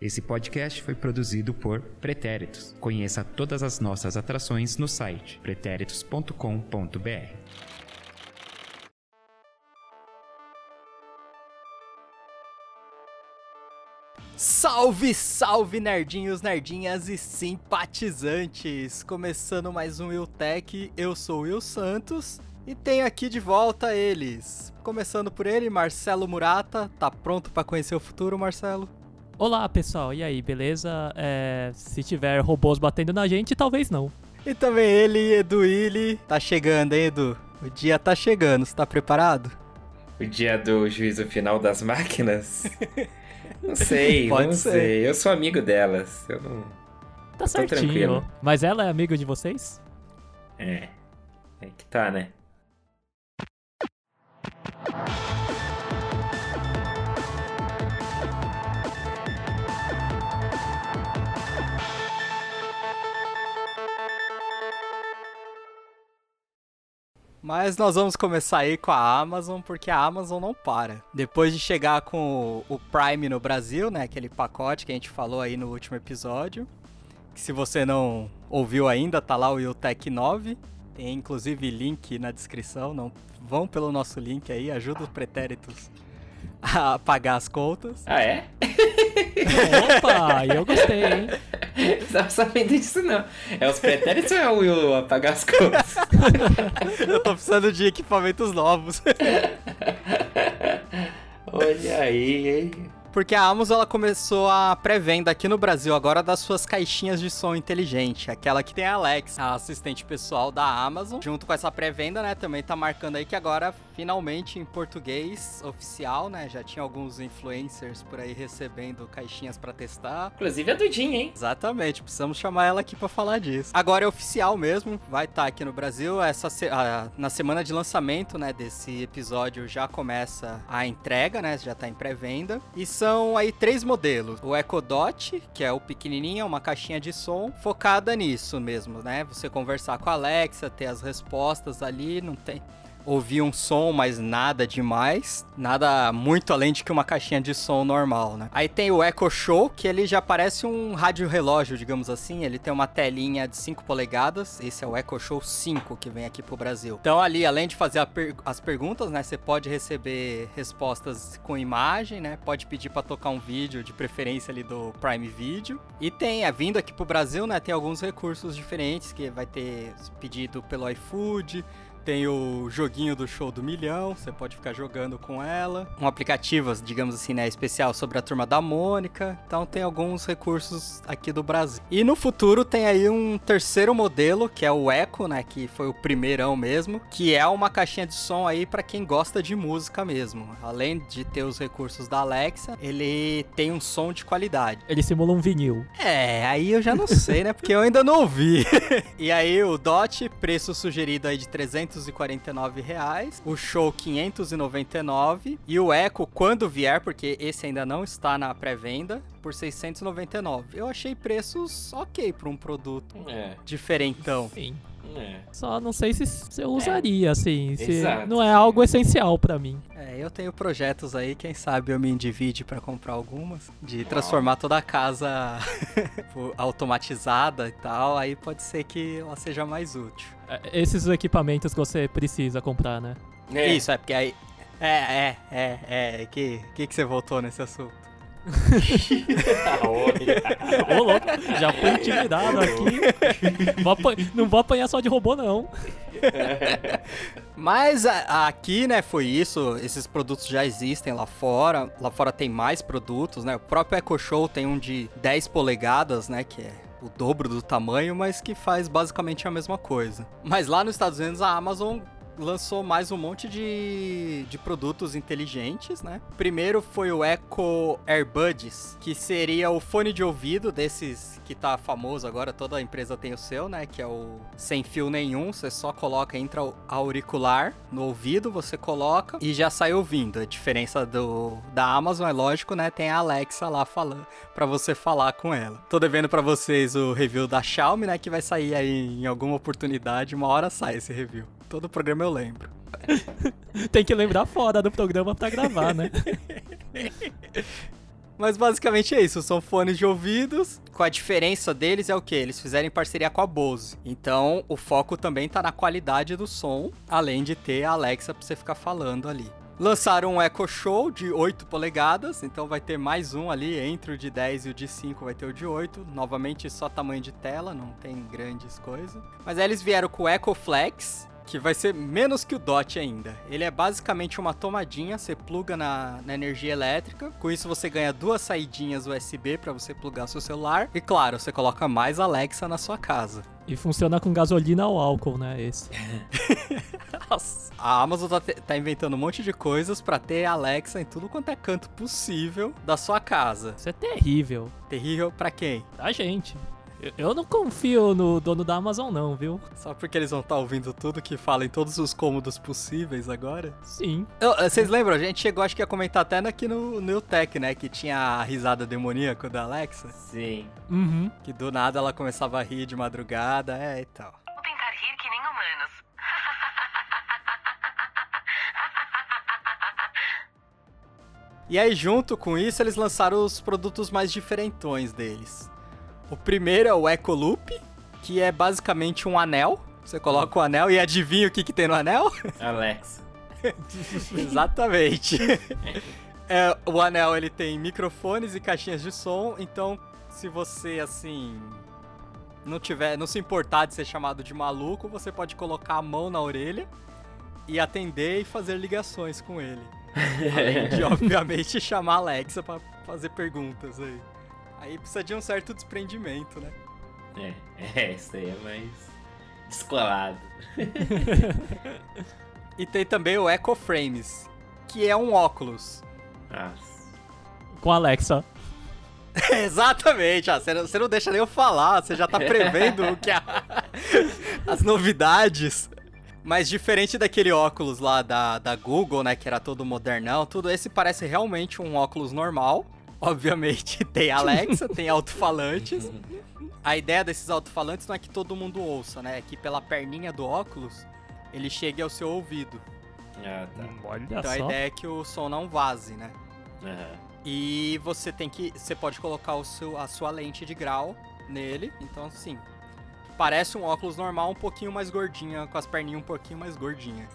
Esse podcast foi produzido por Pretéritos. Conheça todas as nossas atrações no site pretéritos.com.br. Salve, salve nerdinhos, nerdinhas e simpatizantes! Começando mais um Wiltech, eu sou o Will Santos e tenho aqui de volta eles. Começando por ele, Marcelo Murata. Tá pronto para conhecer o futuro, Marcelo? Olá pessoal, e aí, beleza? É, se tiver robôs batendo na gente, talvez não. E também ele, Edu Illy. Tá chegando, hein, Edu? O dia tá chegando, você tá preparado? O dia do juízo final das máquinas? Não sei, Pode não ser. sei. Eu sou amigo delas. Eu não. Tá tô certinho. tranquilo. Mas ela é amiga de vocês? É. É que tá, né? Mas nós vamos começar aí com a Amazon, porque a Amazon não para. Depois de chegar com o Prime no Brasil, né, aquele pacote que a gente falou aí no último episódio, que se você não ouviu ainda, tá lá o Utech 9, tem inclusive link na descrição, não vão pelo nosso link aí, ajuda os pretéritos a pagar as contas. Ah, é? Opa, eu gostei, hein? Não tava sabendo disso, não. É os pretéritos ou é o Will apagar as contas? Eu tô precisando de equipamentos novos. Olha aí, hein? Porque a Amazon ela começou a pré-venda aqui no Brasil agora das suas caixinhas de som inteligente, aquela que tem a Alexa, a assistente pessoal da Amazon. Junto com essa pré-venda, né, também tá marcando aí que agora finalmente em português oficial, né, já tinha alguns influencers por aí recebendo caixinhas pra testar. Inclusive a Dudinha, hein? Exatamente, precisamos chamar ela aqui pra falar disso. Agora é oficial mesmo, vai estar aqui no Brasil. Essa se- ah, na semana de lançamento, né, desse episódio já começa a entrega, né, já tá em pré-venda. E são aí três modelos: o Echo Dot, que é o pequenininho, é uma caixinha de som focada nisso mesmo, né? Você conversar com a Alexa, ter as respostas ali, não tem ouvir um som, mas nada demais. Nada muito além de que uma caixinha de som normal, né? Aí tem o Echo Show, que ele já parece um rádio relógio, digamos assim. Ele tem uma telinha de 5 polegadas. Esse é o Echo Show 5 que vem aqui pro Brasil. Então ali, além de fazer per- as perguntas, né? Você pode receber respostas com imagem, né? Pode pedir pra tocar um vídeo, de preferência ali do Prime Video. E tem, a vindo aqui pro Brasil, né? Tem alguns recursos diferentes que vai ter pedido pelo iFood, tem o joguinho do show do milhão, você pode ficar jogando com ela. Um aplicativo, digamos assim, né, especial sobre a turma da Mônica. Então tem alguns recursos aqui do Brasil. E no futuro tem aí um terceiro modelo, que é o Echo, né, que foi o primeirão mesmo, que é uma caixinha de som aí para quem gosta de música mesmo. Além de ter os recursos da Alexa, ele tem um som de qualidade. Ele simula um vinil. É, aí eu já não sei, né? Porque eu ainda não ouvi. e aí o DOT, preço sugerido aí de 349 reais. O Show 599 e o Echo quando vier, porque esse ainda não está na pré-venda, por 699. Eu achei preços ok para um produto É, diferentão. Sim. é. Só não sei se se eu usaria, assim. Se Exato. não é algo essencial pra mim. É, eu tenho projetos aí, quem sabe eu me endivide para comprar algumas, de transformar toda a casa automatizada e tal, aí pode ser que ela seja mais útil. É, Esses equipamentos que você precisa comprar, né? É. Isso, é porque aí. É, é, é, é. Que, que, que você voltou nesse assunto? Ô, louco, já fui intimidado aqui. Vou apan- Não vou apanhar só de robô, não. Mas a- aqui, né, foi isso. Esses produtos já existem lá fora. Lá fora tem mais produtos, né? O próprio Echo Show tem um de 10 polegadas, né? Que é o dobro do tamanho, mas que faz basicamente a mesma coisa. Mas lá nos Estados Unidos a Amazon lançou mais um monte de, de produtos inteligentes, né? Primeiro foi o Echo Airbuds, que seria o fone de ouvido desses que tá famoso agora, toda empresa tem o seu, né? Que é o sem fio nenhum, você só coloca, entra o auricular no ouvido, você coloca e já sai ouvindo. A diferença do da Amazon é lógico, né? Tem a Alexa lá falando para você falar com ela. Tô devendo para vocês o review da Xiaomi, né? Que vai sair aí em alguma oportunidade, uma hora sai esse review. Todo programa eu lembro. Tem que lembrar fora do programa pra gravar, né? Mas basicamente é isso, são fones de ouvidos. Com a diferença deles é o que? Eles fizeram em parceria com a Bose. Então o foco também tá na qualidade do som, além de ter a Alexa pra você ficar falando ali. Lançaram um Echo Show de 8 polegadas, então vai ter mais um ali, entre o de 10 e o de 5 vai ter o de 8. Novamente só tamanho de tela, não tem grandes coisas. Mas aí eles vieram com o Echo Flex, que vai ser menos que o DOT ainda. Ele é basicamente uma tomadinha, você pluga na, na energia elétrica. Com isso você ganha duas saidinhas USB para você plugar seu celular. E claro, você coloca mais Alexa na sua casa. E funciona com gasolina ou álcool, né? Esse. Nossa. A Amazon tá, tá inventando um monte de coisas pra ter Alexa em tudo quanto é canto possível da sua casa. Isso é terrível. Terrível pra quem? Da gente. Eu, não confio no dono da Amazon, não, viu? Só porque eles vão estar ouvindo tudo que fala em todos os cômodos possíveis agora? Sim. Eu- eh, Vocês lembram? A gente chegou, acho que ia comentar até aqui no New Tech, né? Que tinha a risada demoníaca da Alexa. Sim. Uhum. Que do nada ela começava a rir de madrugada, é e tal. Vou tentar rir que nem humanos. E aí, junto com isso, eles lançaram os produtos mais diferentões deles. O primeiro é o Echo Loop, que é basicamente um anel. Você coloca o anel e adivinha o que, que tem no anel? Alexa. Exatamente. É, o anel ele tem microfones e caixinhas de som, então se você assim não tiver, não se importar de ser chamado de maluco, você pode colocar a mão na orelha e atender e fazer ligações com ele. Além de, obviamente, chamar a Alexa pra fazer perguntas aí. Aí precisa de um certo desprendimento, né? É, é, isso aí é mais descolado. E tem também o Echo Frames, que é um óculos. Nossa. Com a Alexa. Exatamente, ah, você, não, você não deixa nem eu falar, você já tá prevendo o que a- as novidades. Mas diferente daquele óculos lá da, da Google, né, que era todo modernão, tudo esse parece realmente um óculos normal. Obviamente tem Alexa, tem alto-falantes. A ideia desses alto-falantes não é que todo mundo ouça, né, é que pela perninha do óculos ele chegue ao seu ouvido. Ah, tá. Olha Então a só. ideia é que o som não vaze, né? Aham. E você tem que. Você pode colocar o seu, a sua lente de grau nele. Então, assim. Parece um óculos normal, um pouquinho mais gordinha, com as perninhas um pouquinho mais gordinha.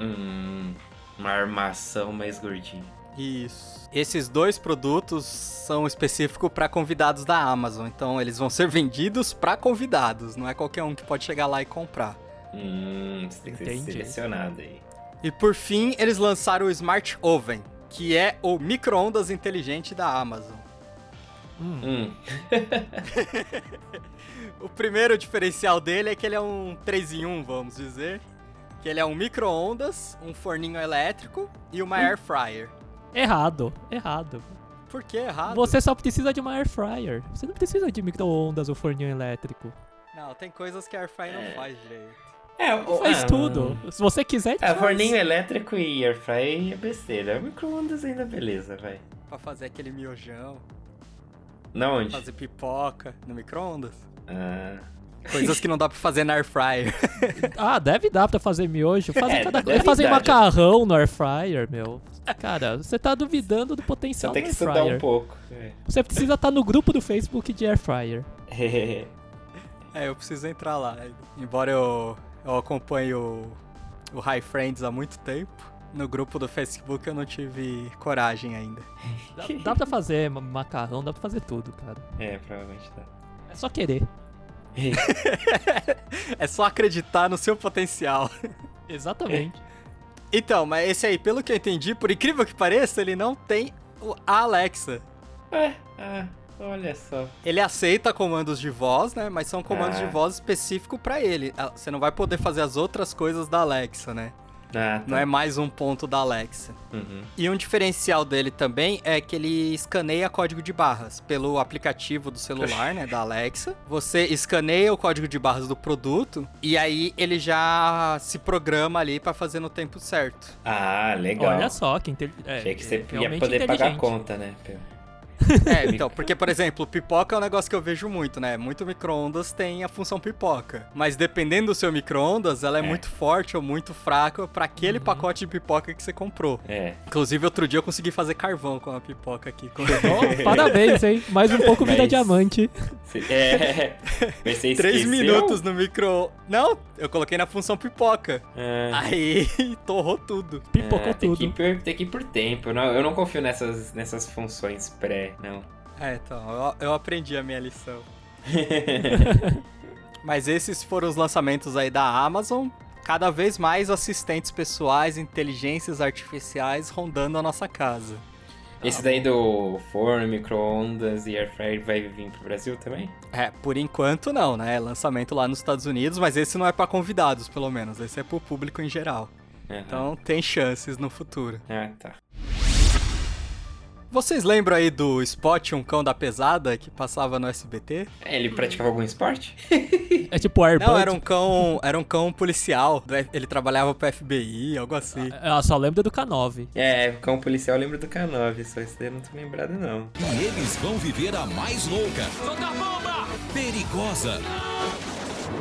Hum, uma armação mais gordinha. Isso. Esses dois produtos são específicos para convidados da Amazon. Então, eles vão ser vendidos para convidados. Não é qualquer um que pode chegar lá e comprar. Hum, você tem que ser selecionado aí. E por fim, eles lançaram o Smart Oven, que é o micro-ondas inteligente da Amazon. Hum. Hum, O primeiro diferencial dele é que ele é um 3 em 1, vamos dizer. Que ele é um micro-ondas, um forninho elétrico e uma air fryer. Errado. Errado. Por que errado? Você só precisa de uma air fryer. Você não precisa de micro-ondas ou forninho elétrico. Não, tem coisas que a air fryer É. não faz direito. É, o- Faz ah, tudo. Se você quiser, É, faz. forninho elétrico e airfryer é besteira. Micro-ondas ainda beleza, vai. Pra fazer aquele miojão, Na onde? fazer pipoca no micro-ondas. Ah, Coisas que não dá pra fazer na air fryer. Ah, deve dar pra fazer miojo. Fazer É, cada... fazer dar, macarrão no air fryer, meu. Cara, você tá duvidando do potencial tem do que air estudar fryer. um pouco. É. Você precisa estar no grupo do Facebook de air fryer. é, eu preciso entrar lá. Embora eu, eu acompanhe o, o High Friends há muito tempo, no grupo do Facebook eu não tive coragem ainda. Dá, dá pra fazer ma- macarrão, dá pra fazer tudo, cara. é, provavelmente tá. É só querer. É só acreditar no seu potencial. Exatamente. Então, mas esse aí, pelo que eu entendi, por incrível que pareça, ele não tem o- a Alexa. É, ah, olha só. Ele aceita comandos de voz, né? Mas são comandos Ah. de voz específicos pra ele. Ah, Você não vai poder fazer as outras coisas da Alexa, né? Ah, tá. Não é mais um ponto da Alexa. Uhum. E um diferencial dele também é que ele escaneia código de barras pelo aplicativo do celular, né, da Alexa. Você escaneia o código de barras do produto e aí ele já se programa ali pra fazer no tempo certo. Ah, legal. Olha só, que inte... é, Achei que você é ia realmente poder pagar a inteligente. conta, né? É, então, porque, por exemplo, pipoca é um negócio que eu vejo muito, né? Muito micro-ondas tem a função pipoca. Mas dependendo do seu micro-ondas, ela é, É. muito forte ou muito fraca pra aquele pacote de pipoca que você comprou. É. Inclusive, outro dia eu consegui fazer carvão com a pipoca aqui. Oh, parabéns, hein? Mais um pouco vida Mas- diamante. É. Mas você Três minutos no micro... Não, eu coloquei na função pipoca. Ah, Aí, torrou tudo. Pipocou ah, tem, que ir tudo. por, tem que ir por tempo. Não, eu não confio nessas, nessas funções pré, não. É, então, eu, eu aprendi a minha lição. Mas esses foram os lançamentos aí da Amazon. Cada vez mais assistentes pessoais, inteligências artificiais rondando a nossa casa. Esse daí do forno, micro-ondas e air fryer vai vir pro Brasil também? É, por enquanto não, né? Lançamento lá nos Estados Unidos, mas esse não é pra convidados, pelo menos. Esse é pro público em geral. Aham. Então tem chances no futuro. Ah, tá. Vocês lembram aí do Spot Um Cão da Pesada que passava no SBT? É, Ele praticava algum esporte? É tipo Airbud. Não, era um cão, era um cão policial. Ele trabalhava pro FBI, algo assim. Eu só lembro do K9. É, cão policial eu lembro do K9, só esse daí eu não tô lembrado não. E eles vão viver a mais louca, perigosa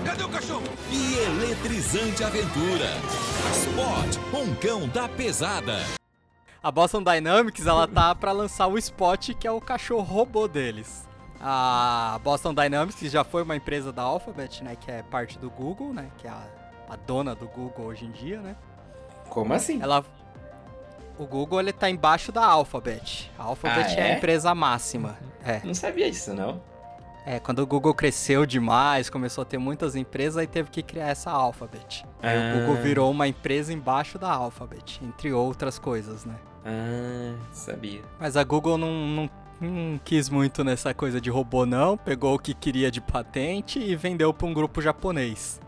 Cadê o cachorro? e eletrizante aventura. Spot, um cão da pesada. A Boston Dynamics, ela tá pra lançar o Spot, que é o cachorro robô deles. A Boston Dynamics, que já foi uma empresa da Alphabet, né, que é parte do Google, né, que é a, a dona do Google hoje em dia, né? Como assim? Ela o Google ele tá embaixo da Alphabet. A Alphabet Ah, é? é? a empresa máxima. É. Não sabia disso não. É, quando o Google cresceu demais, começou a ter muitas empresas, aí teve que criar essa Alphabet. Aí Ah. o Google virou uma empresa embaixo da Alphabet, entre outras coisas, né? Ah, sabia. Mas a Google não, não, não quis muito nessa coisa de robô, não. Pegou o que queria de patente e vendeu para um grupo japonês.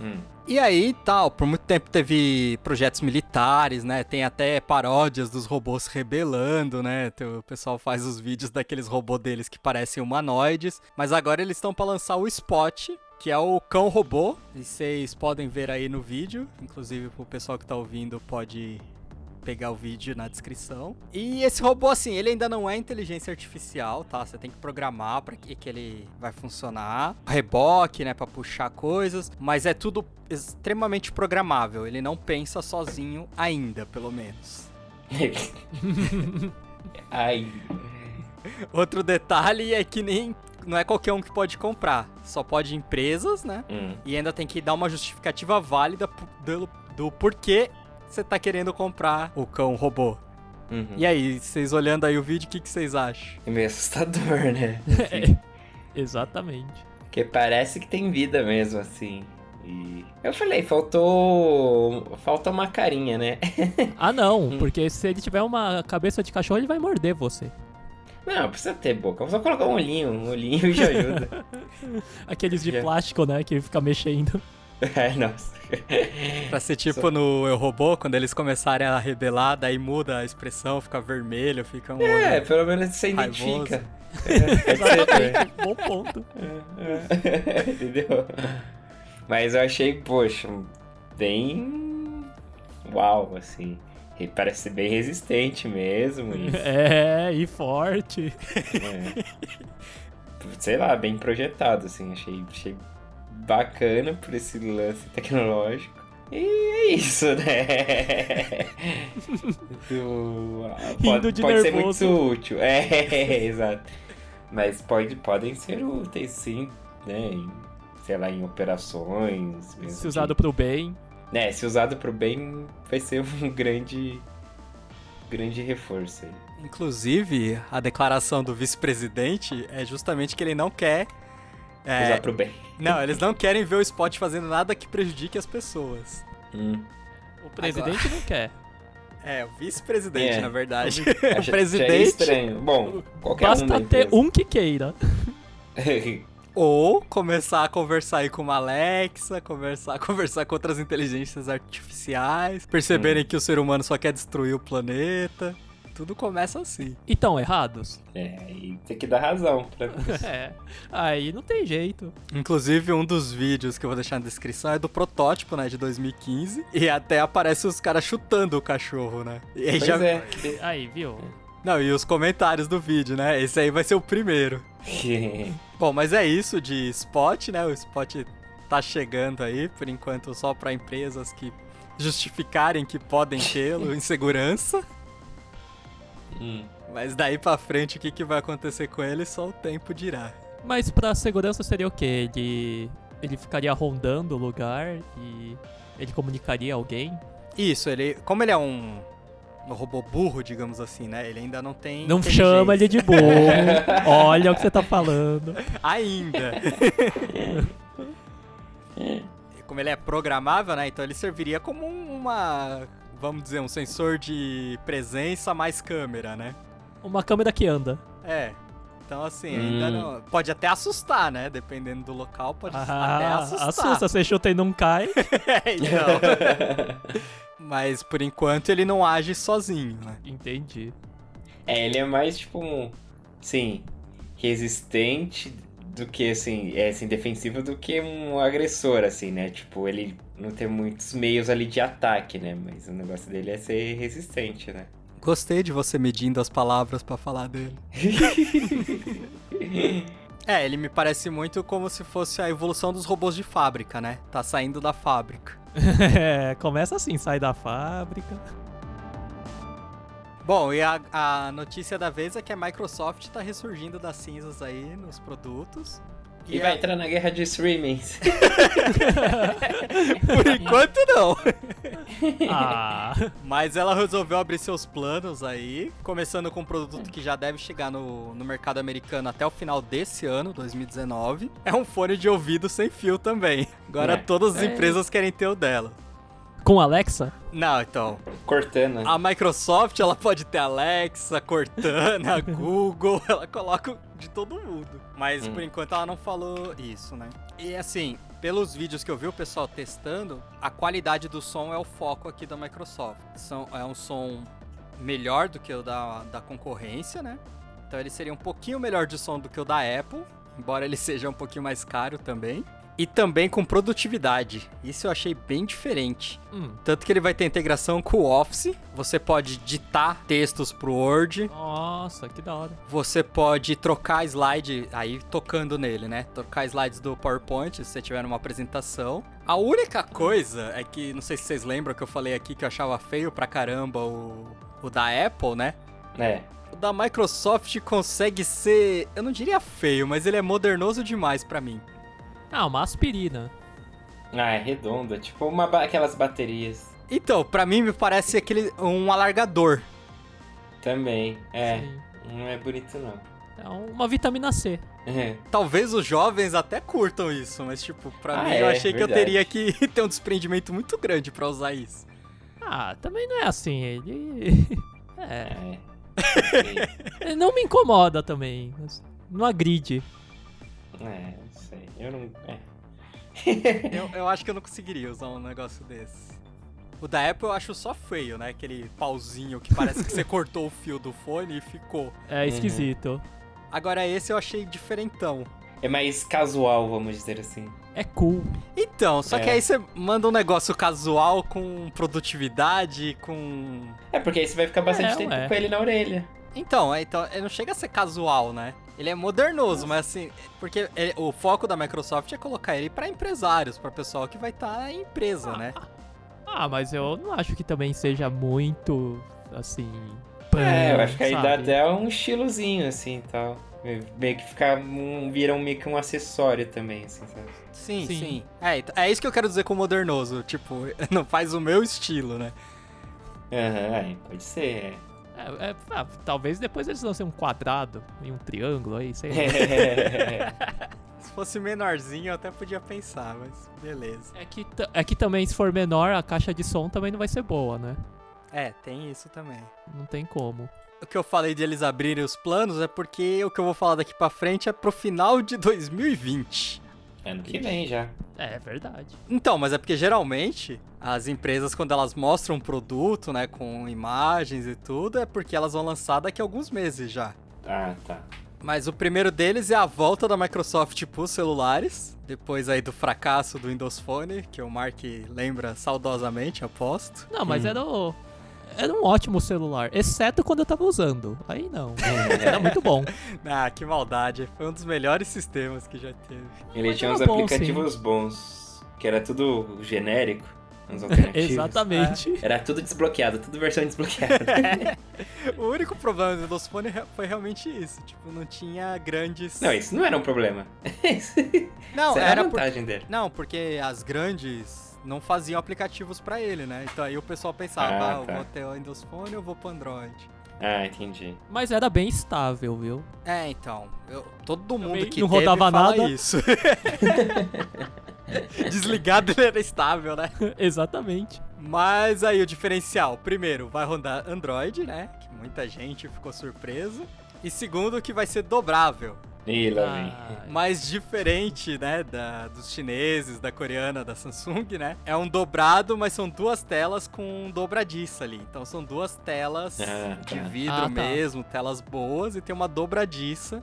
Hum. E aí, tal, por muito tempo teve projetos militares, né? Tem até paródias dos robôs rebelando, né? O pessoal faz os vídeos daqueles robôs deles que parecem humanoides. Mas agora eles estão para lançar o Spot, que é o cão robô. E vocês podem ver aí no vídeo. Inclusive, o pessoal que tá ouvindo pode pegar o vídeo na descrição. E esse robô, assim, ele ainda não é inteligência artificial, tá? Você tem que programar para que, que ele vai funcionar. Reboque, né, para puxar coisas, mas é tudo extremamente programável. Ele não pensa sozinho ainda, pelo menos. Ai, Outro detalhe é que nem não é qualquer um que pode comprar, só pode empresas, né? hum. E ainda tem que dar uma justificativa válida do, do porquê você tá querendo comprar o cão robô. Uhum. E aí, vocês olhando aí o vídeo, o que, que vocês acham? É meio assustador, né? Exatamente. Porque parece que tem vida mesmo, assim. E eu falei, faltou. Falta uma carinha, né? Ah, não, Hum. porque se ele tiver uma cabeça de cachorro, ele vai morder você. Não, precisa ter boca. Só colocar um olhinho, um olhinho já ajuda. Aqueles de Já. plástico, né, que fica mexendo. Ai, nossa. Pra ser tipo no Eu Robô, quando eles começarem a rebelar, daí muda a expressão, fica vermelho, fica um É, olho pelo menos você raivoso. identifica. É, pode ser também. Exatamente, bom ponto. Entendeu? Mas eu achei, poxa, bem. Uau, assim. Ele parece ser bem resistente mesmo. E, É, e forte. é, sei lá, bem projetado, assim. Achei, achei bacana por esse lance tecnológico. E é isso, né? Do- Rindo de pode ser muito útil. É, exato. Mas pode, podem ser úteis, sim, né? Em, sei lá, em operações. mesmo Se que- usado pro bem. né, se usado pro bem, vai ser um grande. grande reforço aí. Inclusive, a declaração do vice-presidente é justamente que ele não quer. É, Usar pro bem. não, eles não querem ver o Spot fazendo nada que prejudique as pessoas. Hum. O presidente não quer. É, o vice-presidente, É. na verdade. O presidente. estranho. Bom, qualquer um Basta ter empresa. um que queira. Ou começar a conversar aí com uma Alexa, conversar, conversar com outras inteligências artificiais, perceberem Hum. que o ser humano só quer destruir o planeta. Tudo começa assim. E tão errados? É, aí tem que dar razão pra É. Aí não tem jeito. Inclusive, um dos vídeos que eu vou deixar na descrição é do protótipo, né, de 2015. E até aparece os caras chutando o cachorro, né? E aí Pois já, é. Aí, viu? Não, e os comentários do vídeo, né? Esse aí vai ser o primeiro. Bom, mas é isso de spot, né? O spot tá chegando aí, por enquanto só para empresas que justificarem que podem tê-lo em segurança. Hum. Mas daí pra frente o que, que vai acontecer com ele só o tempo dirá. Mas pra segurança seria o quê? Ele, ele ficaria rondando o lugar e ele comunicaria alguém? Isso, ele. Como ele é um, um robô burro, digamos assim, né? Ele ainda não tem. Não chama ele de burro. Olha o que você tá falando. Ainda. Como ele é programável, né? Então ele serviria como uma. Vamos dizer, um sensor de presença mais câmera, né? Uma câmera que anda. É. Então, assim, ainda Hum. não. Pode até assustar, né? Dependendo do local, pode até Ah, assustar. assusta, você chuta e não cai. É, então. Mas por enquanto ele não age sozinho, né? Entendi. É, ele é mais tipo um. Sim, resistente do que assim. É assim, defensivo do que um agressor, assim, né? Tipo, ele não tem muitos meios ali de ataque, né? Mas o negócio dele é ser resistente, né? Gostei de você medindo as palavras pra falar dele. É, ele me parece muito como se fosse a evolução dos robôs de fábrica, né? Tá saindo da fábrica. É, começa assim, sai da fábrica. Bom, e a, a notícia da vez é que a Microsoft tá ressurgindo das cinzas aí nos produtos. E a- vai entrar na guerra de streamings. Por enquanto não. Ah, Mas ela resolveu abrir seus planos aí, começando com um produto que já deve chegar no, no mercado americano até o final desse ano, 2019. É um fone de ouvido sem fio também. Agora É. todas as É. empresas querem ter o dela. Com Alexa? Não, então. Cortana. A Microsoft, ela pode ter Alexa, Cortana, Google, ela coloca de todo mundo. Mas Hum. por enquanto ela não falou isso, né? E assim, pelos vídeos que eu vi o pessoal testando, a qualidade do som é o foco aqui da Microsoft. São, é um som melhor do que o da, da concorrência, né? Então ele seria um pouquinho melhor de som do que o da Apple, embora ele seja um pouquinho mais caro também. E também com produtividade. Isso eu achei bem diferente. Hum, Tanto que ele vai ter integração com o Office. Você pode ditar textos pro Word. nossa, que da hora. Você pode trocar slide aí tocando nele, né? Trocar slides do PowerPoint se você tiver numa apresentação. A única coisa é que, não sei se vocês lembram que eu falei aqui que eu achava feio pra caramba o, o da Apple, né? É. O da Microsoft consegue ser, eu não diria feio, mas ele é modernoso demais pra mim. Ah, uma aspirina. Ah, é redondo. É tipo uma ba- aquelas baterias. Então, pra mim me parece aquele um alargador. Também. É. Sim. Não é bonito, não. É uma vitamina C. É. Talvez os jovens até curtam isso, mas tipo, pra Ah, mim é, eu achei que eu verdade. teria que ter um desprendimento muito grande pra usar isso. Ah, também não é assim, ele... É, É. Não me incomoda também. Não agride. É, não sei. Eu não. É. Eu, eu acho que eu não conseguiria usar um negócio desse. O da Apple eu acho só feio, né? Aquele pauzinho que parece que você cortou o fio do fone e ficou. É esquisito. Agora esse eu achei diferentão. É mais casual, vamos dizer assim. É cool. Então, só que É. aí você manda um negócio casual com produtividade, com. É, porque aí você vai ficar bastante É, tempo ué. com ele na orelha. Então, é, então, ele não chega a ser casual, né? Ele é modernoso, mas assim, porque ele- o foco da Microsoft é colocar ele pra empresários, pra pessoal que vai estar em empresa, né? Ah, mas eu não acho que também seja muito, assim... É, eu acho que aí dá sabe? até um estilozinho, assim, tal. Meio que fica um, vira um, meio que um acessório também, assim, sabe? Sim, Sim. sim. É, então- é isso que eu quero dizer com modernoso. Tipo, não faz o meu estilo, né? Aham, aí pode ser, É, é, ah, talvez depois eles lancem um quadrado e um triângulo aí, sei lá. Se fosse menorzinho, eu até podia pensar, mas beleza. É que, é que também, se for menor, a caixa de som também não vai ser boa, né? É, tem isso também. Não tem como. O que eu falei de eles abrirem os planos é porque o que eu vou falar daqui pra frente é pro final de 2020. ano que vem já. É verdade. Então, mas é porque geralmente as empresas, quando elas mostram um produto, né, com imagens e tudo, é porque elas vão lançar daqui a alguns meses já. Ah, tá. Mas o primeiro deles é a volta da Microsoft pros celulares, depois aí do fracasso do Windows Phone, que o Mark lembra saudosamente, aposto. Não, mas Hum. era o. Era um ótimo celular, exceto quando eu tava usando. Aí não. Era muito bom. Ah, que maldade. Foi um dos melhores sistemas que já teve. Ele Mas tinha uns bom, aplicativos bons, que era tudo genérico. Exatamente. Era tudo desbloqueado, tudo versão desbloqueada. O único problema do re- foi realmente isso. Tipo, não tinha grandes. não, isso não era um problema. Não, Isso era, era a por... vantagem dele. Não, porque as grandes não faziam aplicativos pra ele, né? Então aí o pessoal pensava, Ah, ah, eu tá. vou ter o Windows Phone ou vou pro Android. Ah, entendi. Mas era bem estável, viu? É, então. eu- todo mundo Também que não teve rodava fala nada. isso. Desligado ele era estável, né? Exatamente. Mas aí o diferencial, primeiro, vai rodar Android, né? Que muita gente ficou surpresa. E segundo, que vai ser dobrável. Ih. Ah, Mas diferente, né, da, dos chineses, da coreana, da Samsung, né? É um dobrado, mas são duas telas com dobradiça ali. Então são duas telas Ah, de tá. vidro Ah, tá. mesmo, telas boas, e tem uma dobradiça.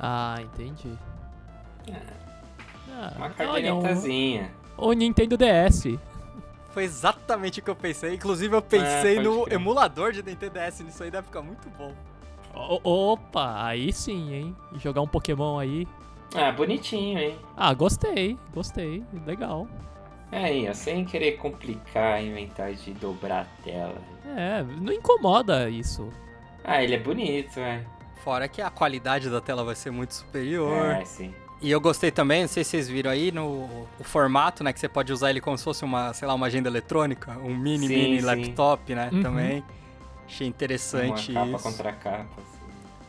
ah, entendi. Ah, Uma um- cadernetazinha. o Nintendo DS. Foi exatamente o que eu pensei. Inclusive, eu pensei pode no crer. emulador de Nintendo DS nisso aí, deve ficar muito bom. O- opa, aí sim, hein? Jogar um Pokémon aí. Ah, bonitinho, hein? Ah, gostei, gostei, legal. Aí, ó, sem querer complicar, inventar de dobrar a tela. É, não incomoda isso. Ah, ele é bonito, é. Fora que a qualidade da tela vai ser muito superior. É, sim. E eu gostei também, não sei se vocês viram aí, no o formato, né? Que você pode usar ele como se fosse uma, sei lá, uma agenda eletrônica. Um mini, Sim, mini sim. laptop, né? Uhum. Também. Achei interessante Uma capa isso. contra capa. assim.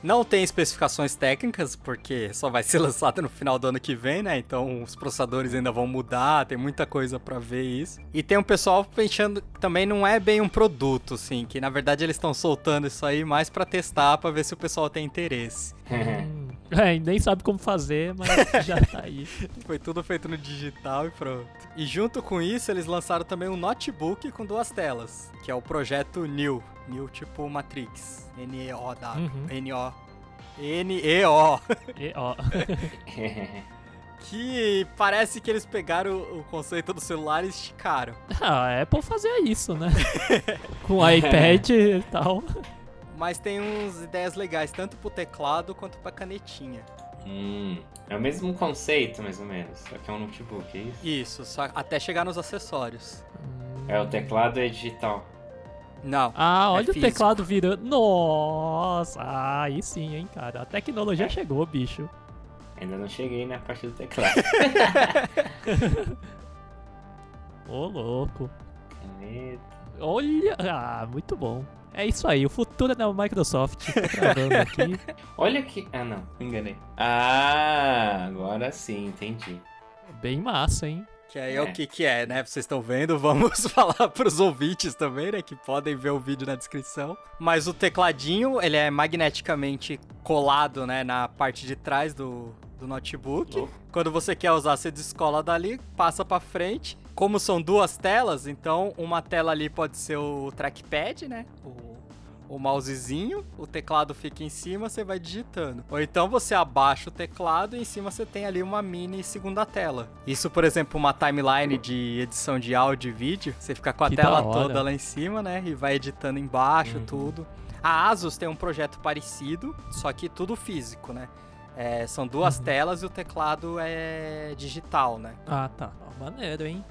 Não tem especificações técnicas, porque só vai ser lançado no final do ano que vem, né? Então os processadores ainda vão mudar, tem muita coisa pra ver isso. E tem um pessoal pensando que também não é bem um produto, assim, que na verdade eles estão soltando isso aí mais pra testar, pra ver se o pessoal tem interesse. Hum, é, nem sabe como fazer, mas já tá aí. Foi tudo feito no digital e pronto. E junto com isso, eles lançaram também um notebook com duas telas, que é o projeto New. New tipo Matrix. N-E-O-W. Uhum. N-O. N-E-O. E, ó, Que parece que eles pegaram o conceito do celular e esticaram. a Apple fazia isso, né? Com o iPad e tal. Mas tem uns ideias legais, tanto pro teclado quanto pra canetinha. hum, é o mesmo conceito, mais ou menos. Só que é um notebook, é isso? Isso, só até chegar nos acessórios. É, o teclado é digital. Não. Ah, olha o físico. teclado virando. Nossa, aí sim, hein, cara. A tecnologia chegou, bicho. Ainda não cheguei na parte do teclado. Ô, louco. Caneta. Olha, ah, muito bom. É isso aí, o futuro é da Microsoft. Tô gravando aqui. Olha que. Ah, não, me enganei. Ah, agora sim, entendi. Bem massa, hein? Que aí é, É. o que que é, né? Vocês estão vendo, vamos falar pros ouvintes também, né? Que podem ver o vídeo na descrição. Mas o tecladinho, ele é magneticamente colado, né? Na parte de trás do, do notebook. Louco. Quando você quer usar, você descola dali, passa pra frente. Como são duas telas, então uma tela ali pode ser o trackpad, né? O, o mousezinho, o teclado fica em cima, você vai digitando. Ou então você abaixa o teclado e em cima você tem ali uma mini segunda tela. Isso, por exemplo, uma timeline de edição de áudio e vídeo, você fica com a Que tela toda lá em cima, né? E vai editando embaixo, Uhum. tudo. A Asus tem um projeto parecido, só que tudo físico, né? É, são duas Uhum. telas e o teclado é digital, né? Ah, tá. Maneiro, hein?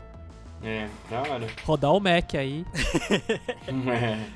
É, da hora. Rodar o Mac aí.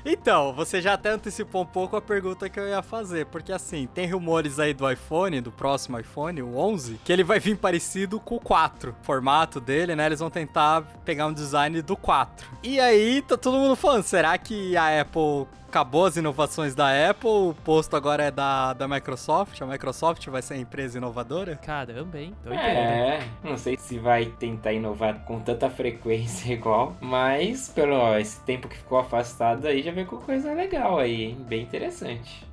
Então, você já até antecipou um pouco a pergunta que eu ia fazer, porque assim, tem rumores aí do iPhone, do próximo iPhone, o 11, que ele vai vir parecido com o 4. O formato dele, né? Eles vão tentar pegar um design do 4. E aí, tá todo mundo falando, será que a Apple acabou as inovações da Apple, o posto agora é da, da Microsoft, a Microsoft vai ser a empresa inovadora? Caramba, hein? Doideira. É, não sei se vai tentar inovar com tanta frequência igual, mas pelo ó, esse tempo que ficou afastado aí já veio com coisa legal aí, hein? Bem interessante.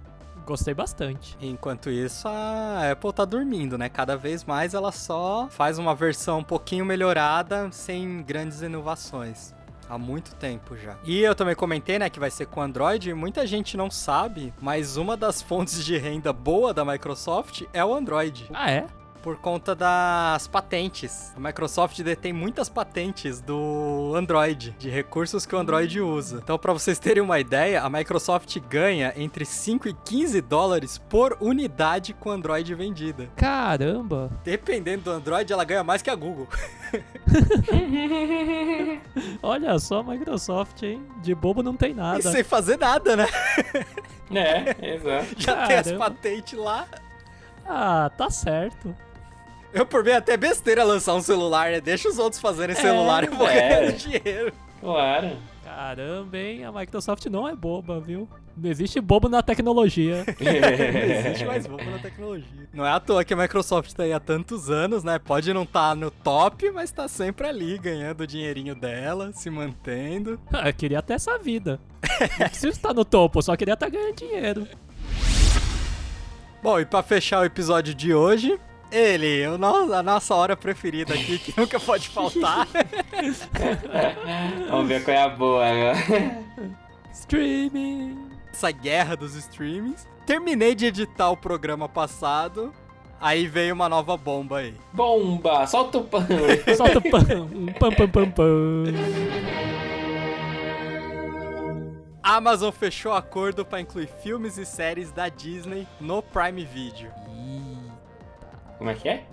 Gostei bastante. Enquanto isso, a Apple tá dormindo, né? Cada vez mais ela só faz uma versão um pouquinho melhorada, sem grandes inovações. Há muito tempo já. E eu também comentei, né, que vai ser com Android. Muita gente não sabe, mas uma das fontes de renda boa da Microsoft é o Android. Ah, é? Por conta das patentes. A Microsoft detém muitas patentes do Android, de recursos que o Android usa. Então, para vocês terem uma ideia, a Microsoft ganha entre 5 e 15 dólares por unidade com Android vendida. Caramba! Dependendo do Android, ela ganha mais que a Google. Olha só a Microsoft, hein? De bobo não tem E nada. sem fazer nada, né? É, exato. Já tem as Caramba. patentes lá. Ah, tá certo. Eu, por mim, é até besteira lançar um celular, né? Deixa os outros fazerem celular e eu vou é. ganhando dinheiro. Claro. Caramba, hein? A Microsoft não é boba, viu? Não existe bobo na tecnologia. Não existe mais bobo na tecnologia. Não é à toa que a Microsoft tá aí há tantos anos, né? Pode não estar no top, mas tá sempre ali, ganhando o dinheirinho dela, se mantendo. Ah, Eu queria ter essa vida. Não preciso estar no topo, só queria estar ganhando dinheiro. Bom, e pra fechar o episódio de hoje, ele, o no- a nossa hora preferida aqui, que nunca pode faltar. Vamos ver qual é a boa agora. Streaming. essa guerra dos streamings. Terminei de editar o programa passado, aí veio uma nova bomba aí. Bomba! Solta o pano! Solta o pam, pam, pam, pam, pam. Amazon fechou acordo para incluir filmes e séries da Disney no Prime Video. Como é que é?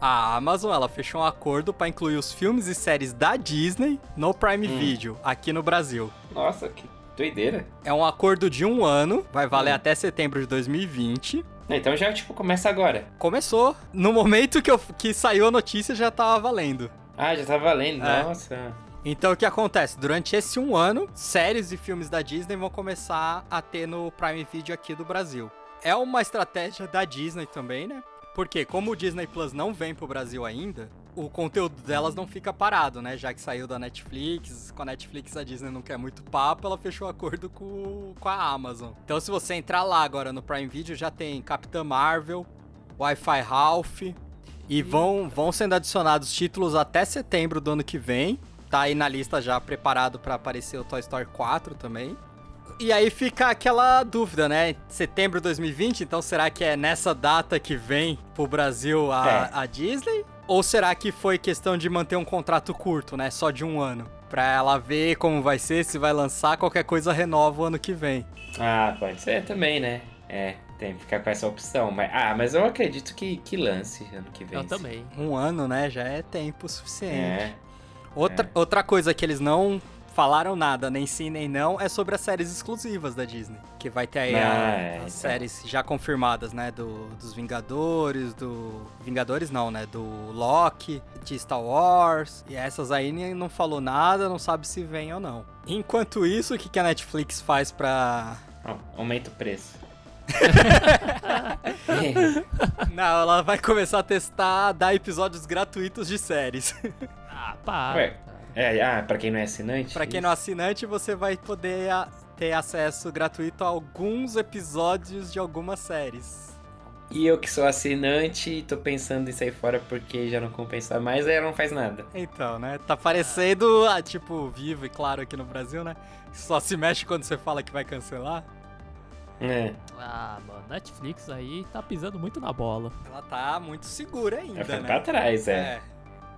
A Amazon, ela fechou um acordo para incluir os filmes e séries da Disney no Prime Video, aqui no Brasil. Nossa, que doideira. É um acordo de um ano, vai valer Hum. até setembro de 2020. Então já, tipo, começa agora. Começou. No momento que, eu- que saiu a notícia, já tava valendo. Ah, já tá valendo. É. Nossa. Então o que acontece? Durante esse um ano, séries e filmes da Disney vão começar a ter no Prime Video aqui do Brasil. É uma estratégia da Disney também, né? Porque como o Disney Plus não vem pro Brasil ainda, o conteúdo delas não fica parado, né? Já que saiu da Netflix, com a Netflix a Disney não quer muito papo, ela fechou acordo com, com a Amazon. Então se você entrar lá agora no Prime Video, já tem Capitã Marvel, Wi-Fi Ralph, e vão, vão sendo adicionados títulos até setembro do ano que vem. Tá aí na lista já preparado pra aparecer o Toy Story 4 também. E aí fica aquela dúvida, né? Setembro de 2020, então será que é nessa data que vem pro Brasil a, É. a Disney? Ou será que foi questão de manter um contrato curto, né? Só de um ano? Pra ela ver como vai ser, se vai lançar, qualquer coisa renova o ano que vem. Ah, pode ser também, né? É, tem que ficar com essa opção. Mas, ah, mas eu acredito que, que lance ano que vem. Eu também. Um ano, né? Já é tempo suficiente. É. Outra, outra coisa que eles não falaram nada, nem sim nem não, é sobre as séries exclusivas da Disney. Que vai ter aí a- Ah, é, as então. séries já confirmadas, né? Do, dos Vingadores, do. Vingadores não, né? Do Loki, de Star Wars. E essas aí nem- não falou nada, não sabe se vem ou não. Enquanto isso, o que, que a Netflix faz pra. Ó, aumenta o preço. Não, ela vai começar a testar, dar episódios gratuitos de séries. Ah, para. Ué, é, ah, pra quem não é assinante? Pra quem não é assinante, você vai poder a- ter acesso gratuito a alguns episódios de algumas séries. E eu que sou assinante, tô pensando em sair fora porque já não compensa mais, aí ela não faz nada. Então, né? Tá parecendo, ah, tipo, vivo e claro aqui no Brasil, né? Só se mexe quando você fala que vai cancelar. É, Ah, mano, Netflix aí tá pisando muito na bola. Ela tá muito segura ainda, ficando né? pra trás, é. É.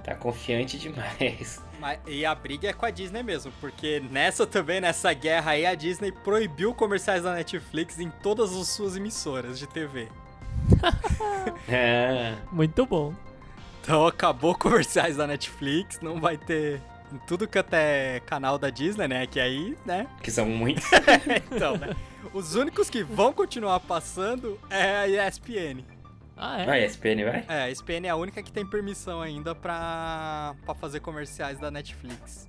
Tá confiante demais. Mas- e a briga é com a Disney mesmo, porque nessa também, nessa guerra aí, a Disney proibiu comerciais da Netflix em todas as suas emissoras de TV. É. Muito bom. Então acabou comerciais da Netflix, não vai ter em tudo que até canal da Disney, né? Que aí, né? Que são muitos. Então, né? Os únicos que vão continuar passando é a ESPN. Ah, é? Ah, ESPN vai? É, a ESPN é a única que tem permissão ainda pra, pra fazer comerciais da Netflix.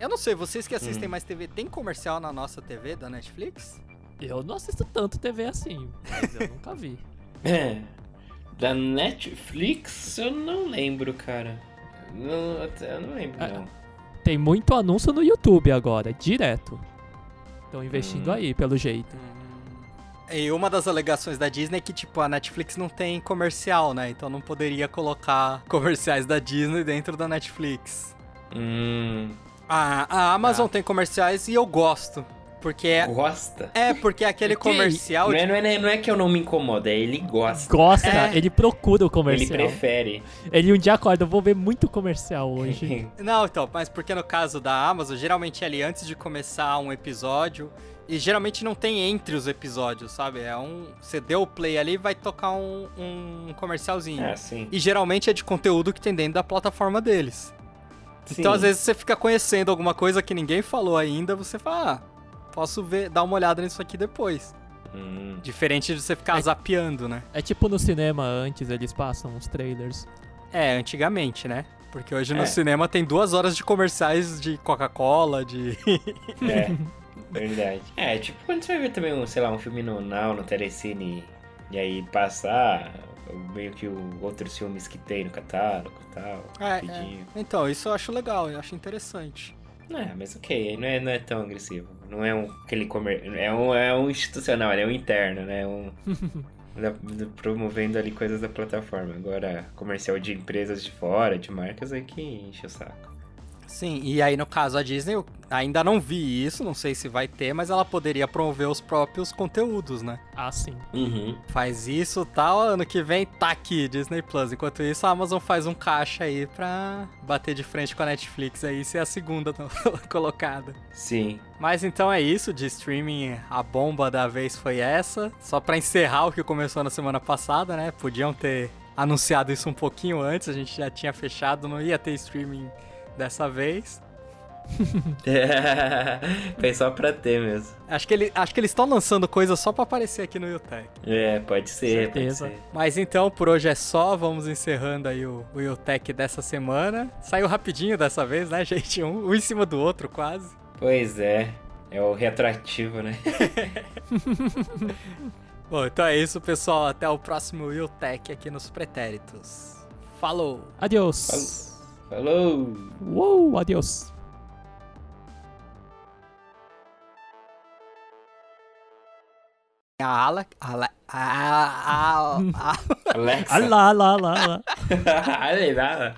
Eu não sei, vocês que assistem Hum. mais TV, tem comercial na nossa TV da Netflix? Eu não assisto tanto TV assim, mas eu nunca vi. É. Da Netflix, eu não lembro, cara. Não, eu não lembro, Ah, não. Tem muito anúncio no YouTube agora, direto. Estão investindo Hum. aí, pelo jeito. E uma das alegações da Disney é que, tipo, a Netflix não tem comercial, né? Então não poderia colocar comerciais da Disney dentro da Netflix. Hum. A, a Amazon Tá. tem comerciais e eu gosto. Porque Gosta? é porque aquele Porque comercial Não é, não, é, não é que eu não me incomodo, é ele gosta. Gosta, É. ele procura o Ele comercial. prefere. Ele um dia acorda, eu vou ver muito comercial hoje. Não, então, mas porque no caso da Amazon, geralmente é ali antes de começar um episódio. E geralmente não tem entre os episódios, sabe? É um. Você deu o play ali vai tocar um, um comercialzinho. Ah, sim. E geralmente é de conteúdo que tem dentro da plataforma deles. Então, Sim. às vezes, você fica conhecendo alguma coisa que ninguém falou ainda, você fala, ah, posso ver, dar uma olhada nisso aqui depois. Hum. Diferente de você ficar É. zapeando, né? É tipo no cinema, antes eles passam os trailers. É, antigamente, né? Porque hoje no É. cinema tem duas horas de comerciais de Coca-Cola, de. É, verdade. É, tipo quando você vai ver também, um, sei lá, um filme no Now, no Telecine, e aí passar meio que o, outros filmes que tem no catálogo e tal, É, rapidinho. Então, isso eu acho legal, eu acho interessante. É, mas ok, não é, não é tão agressivo. Não é um aquele comer... é um é um institucional, é um interno, né? Um da- da- promovendo ali coisas da plataforma. Agora, comercial de empresas de fora, de marcas, aí que enche o saco. Sim, e aí no caso a Disney, eu ainda não vi isso, não sei se vai ter, mas ela poderia promover os próprios conteúdos, né? Ah, sim. Uhum. Faz isso tal, ano que vem tá aqui, Disney Plus. Enquanto isso, a Amazon faz um caixa aí pra bater de frente com a Netflix aí, ser a segunda colocada. Sim. Mas então é isso, de streaming, a bomba da vez foi essa. Só pra encerrar o que começou na semana passada, né? Podiam ter anunciado isso um pouquinho antes, a gente já tinha fechado, não ia ter streaming dessa vez. Foi só pra ter mesmo. Acho que, ele, acho que eles estão lançando coisa só pra aparecer aqui no YouTube. É, pode ser, Certeza. pode ser. Mas então, por hoje é só, vamos encerrando aí o, o Yotech dessa semana. Saiu rapidinho dessa vez, né, gente? Um, um em cima do outro, quase. Pois é. É o retroativo, né? Bom, então é isso, pessoal. Até o próximo Yotech aqui nos Pretéritos. Falou! Adiós. Falou! Uou, adiós. A Ala... Ala... A, a, a, a, Alexa. Lá, lá. Olha lá.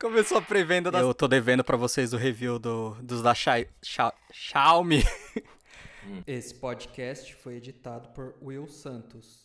Começou a pré-venda da... Eu tô devendo pra vocês o review do, dos da Xai- Xia- Xiaomi. Esse podcast foi editado por Will Santos.